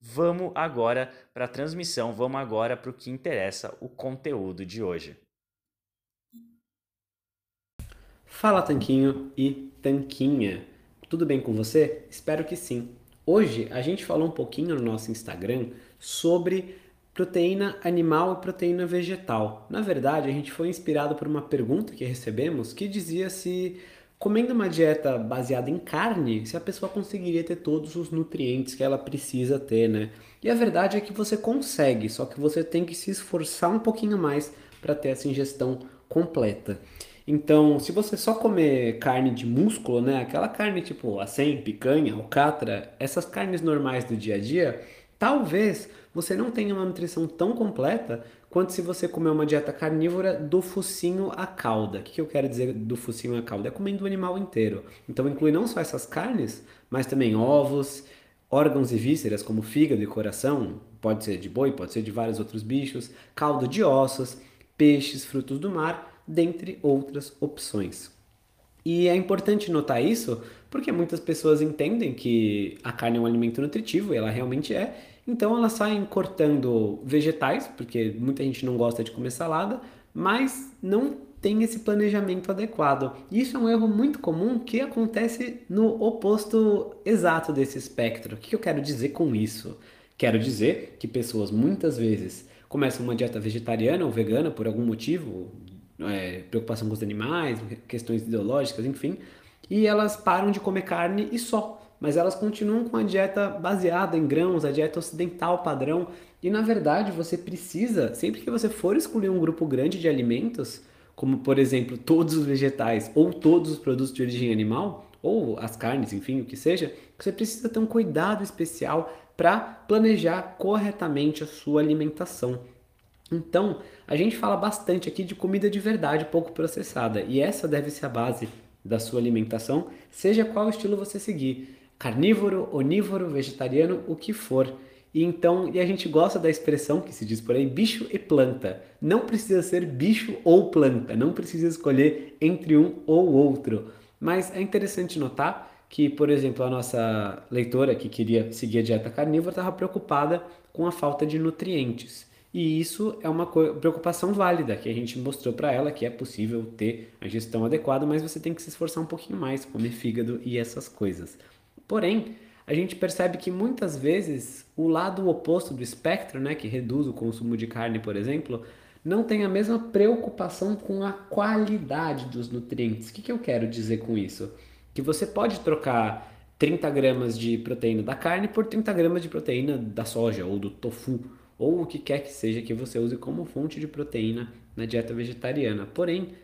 Vamos agora para a transmissão, vamos agora para o que interessa, o conteúdo de hoje. Fala Tanquinho e Tanquinha, tudo bem com você? Espero que sim. Hoje a gente falou um pouquinho no nosso Instagram sobre proteína animal e proteína vegetal. Na verdade, a gente foi inspirado por uma pergunta que recebemos que dizia se comendo uma dieta baseada em carne, se a pessoa conseguiria ter todos os nutrientes que ela precisa ter, né? E a verdade é que você consegue, só que você tem que se esforçar um pouquinho mais para ter essa ingestão completa. Então, se você só comer carne de músculo, né, aquela carne tipo acém, picanha, alcatra, essas carnes normais do dia a dia, talvez você não tenha uma nutrição tão completa quanto se você comer uma dieta carnívora do focinho à cauda. O que eu quero dizer do focinho à cauda? É comendo o animal inteiro. Então inclui não só essas carnes, mas também ovos, órgãos e vísceras como fígado e coração, pode ser de boi, pode ser de vários outros bichos, caldo de ossos, peixes, frutos do mar, dentre outras opções. E é importante notar isso porque muitas pessoas entendem que a carne é um alimento nutritivo, e ela realmente é, então elas saem cortando vegetais, porque muita gente não gosta de comer salada, mas não tem esse planejamento adequado. Isso é um erro muito comum que acontece no oposto exato desse espectro. O que eu quero dizer com isso? Quero dizer que pessoas muitas vezes começam uma dieta vegetariana ou vegana por algum motivo, é, preocupação com os animais, questões ideológicas, enfim, e elas param de comer carne e só mas elas continuam com a dieta baseada em grãos, a dieta ocidental padrão. E na verdade, você precisa, sempre que você for escolher um grupo grande de alimentos, como por exemplo todos os vegetais ou todos os produtos de origem animal, ou as carnes, enfim, o que seja, você precisa ter um cuidado especial para planejar corretamente a sua alimentação. Então, a gente fala bastante aqui de comida de verdade pouco processada, e essa deve ser a base da sua alimentação, seja qual estilo você seguir carnívoro, onívoro, vegetariano, o que for. E então, e a gente gosta da expressão que se diz por aí, bicho e planta. Não precisa ser bicho ou planta, não precisa escolher entre um ou outro. Mas é interessante notar que, por exemplo, a nossa leitora que queria seguir a dieta carnívora estava preocupada com a falta de nutrientes. E isso é uma preocupação válida que a gente mostrou para ela que é possível ter a gestão adequada, mas você tem que se esforçar um pouquinho mais, comer fígado e essas coisas. Porém, a gente percebe que muitas vezes o lado oposto do espectro, né, que reduz o consumo de carne, por exemplo, não tem a mesma preocupação com a qualidade dos nutrientes. O que, que eu quero dizer com isso? Que você pode trocar 30 gramas de proteína da carne por 30 gramas de proteína da soja ou do tofu, ou o que quer que seja que você use como fonte de proteína na dieta vegetariana. Porém,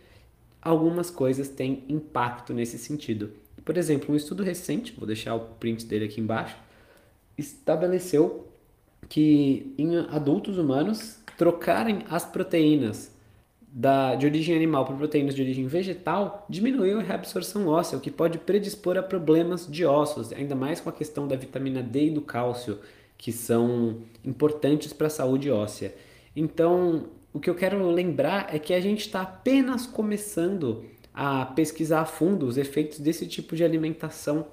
algumas coisas têm impacto nesse sentido. Por exemplo, um estudo recente, vou deixar o print dele aqui embaixo, estabeleceu que em adultos humanos trocarem as proteínas da, de origem animal por proteínas de origem vegetal diminuiu a reabsorção óssea, o que pode predispor a problemas de ossos, ainda mais com a questão da vitamina D e do cálcio, que são importantes para a saúde óssea. Então, o que eu quero lembrar é que a gente está apenas começando a pesquisar a fundo os efeitos desse tipo de alimentação,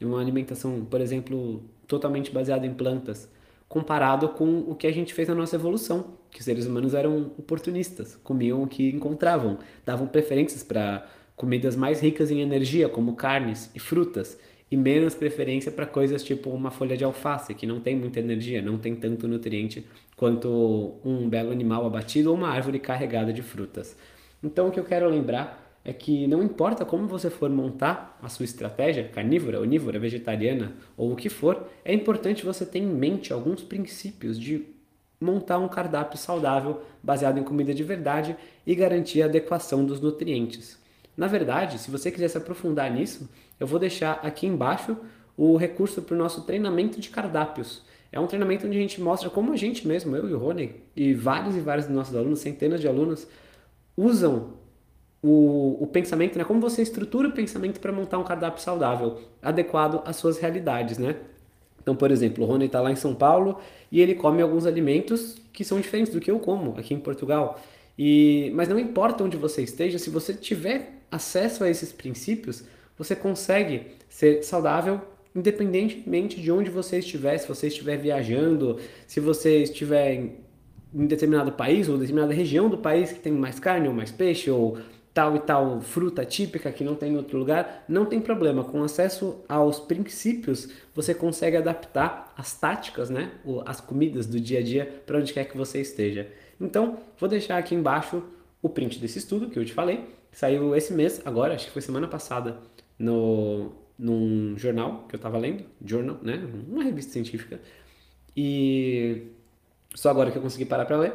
uma alimentação, por exemplo, totalmente baseada em plantas comparado com o que a gente fez na nossa evolução, que os seres humanos eram oportunistas, comiam o que encontravam, davam preferências para comidas mais ricas em energia, como carnes e frutas, e menos preferência para coisas tipo uma folha de alface, que não tem muita energia, não tem tanto nutriente quanto um belo animal abatido ou uma árvore carregada de frutas. Então o que eu quero lembrar é que não importa como você for montar a sua estratégia, carnívora, onívora, vegetariana ou o que for, é importante você ter em mente alguns princípios de montar um cardápio saudável baseado em comida de verdade e garantir a adequação dos nutrientes. Na verdade, se você quiser se aprofundar nisso, eu vou deixar aqui embaixo o recurso para o nosso treinamento de cardápios. É um treinamento onde a gente mostra como a gente mesmo, eu e o Rony, e vários e vários dos nossos alunos, centenas de alunos, usam o, o pensamento, né? Como você estrutura o pensamento para montar um cardápio saudável, adequado às suas realidades, né? Então, por exemplo, o Rony está lá em São Paulo e ele come alguns alimentos que são diferentes do que eu como aqui em Portugal. E, mas não importa onde você esteja, se você tiver acesso a esses princípios, você consegue ser saudável independentemente de onde você estiver, se você estiver viajando, se você estiver em, determinado país ou determinada região do país que tem mais carne ou mais peixe ou tal e tal fruta típica que não tem em outro lugar, não tem problema. Com acesso aos princípios, você consegue adaptar as táticas, né? as comidas do dia a dia para onde quer que você esteja. Então, vou deixar aqui embaixo o print desse estudo que eu te falei. Saiu esse mês, agora, acho que foi semana passada, no, num jornal que eu estava lendo, journal, né? Uma revista científica. E só agora que eu consegui parar para ler.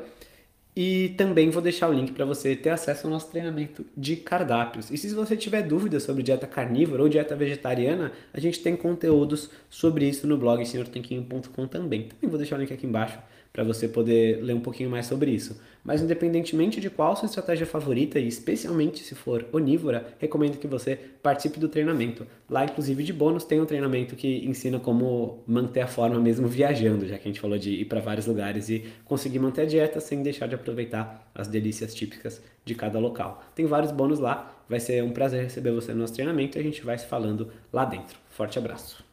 E também vou deixar o link para você ter acesso ao nosso treinamento de cardápios. E se você tiver dúvidas sobre dieta carnívora ou dieta vegetariana, a gente tem conteúdos sobre isso no blog senhortanquinho.com também. Também vou deixar o link aqui embaixo para você poder ler um pouquinho mais sobre isso. Mas independentemente de qual sua estratégia favorita e especialmente se for onívora, recomendo que você participe do treinamento. Lá, inclusive, de bônus tem um treinamento que ensina como manter a forma mesmo viajando, já que a gente falou de ir para vários lugares e conseguir manter a dieta sem deixar de aproveitar as delícias típicas de cada local. Tem vários bônus lá, vai ser um prazer receber você no nosso treinamento e a gente vai se falando lá dentro. Forte abraço!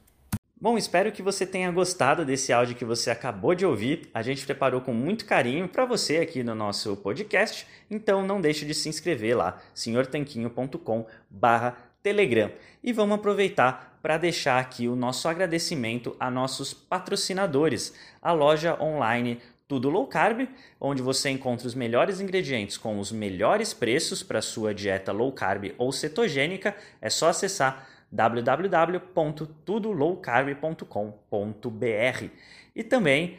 Bom, espero que você tenha gostado desse áudio que você acabou de ouvir. A gente preparou com muito carinho para você aqui no nosso podcast, então não deixe de se inscrever lá, senhortanquinho.com/telegram. E vamos aproveitar para deixar aqui o nosso agradecimento a nossos patrocinadores, a loja online tudo Low Carb, onde você encontra os melhores ingredientes com os melhores preços para sua dieta low carb ou cetogênica. É só acessar www.tudolowcarb.com.br e também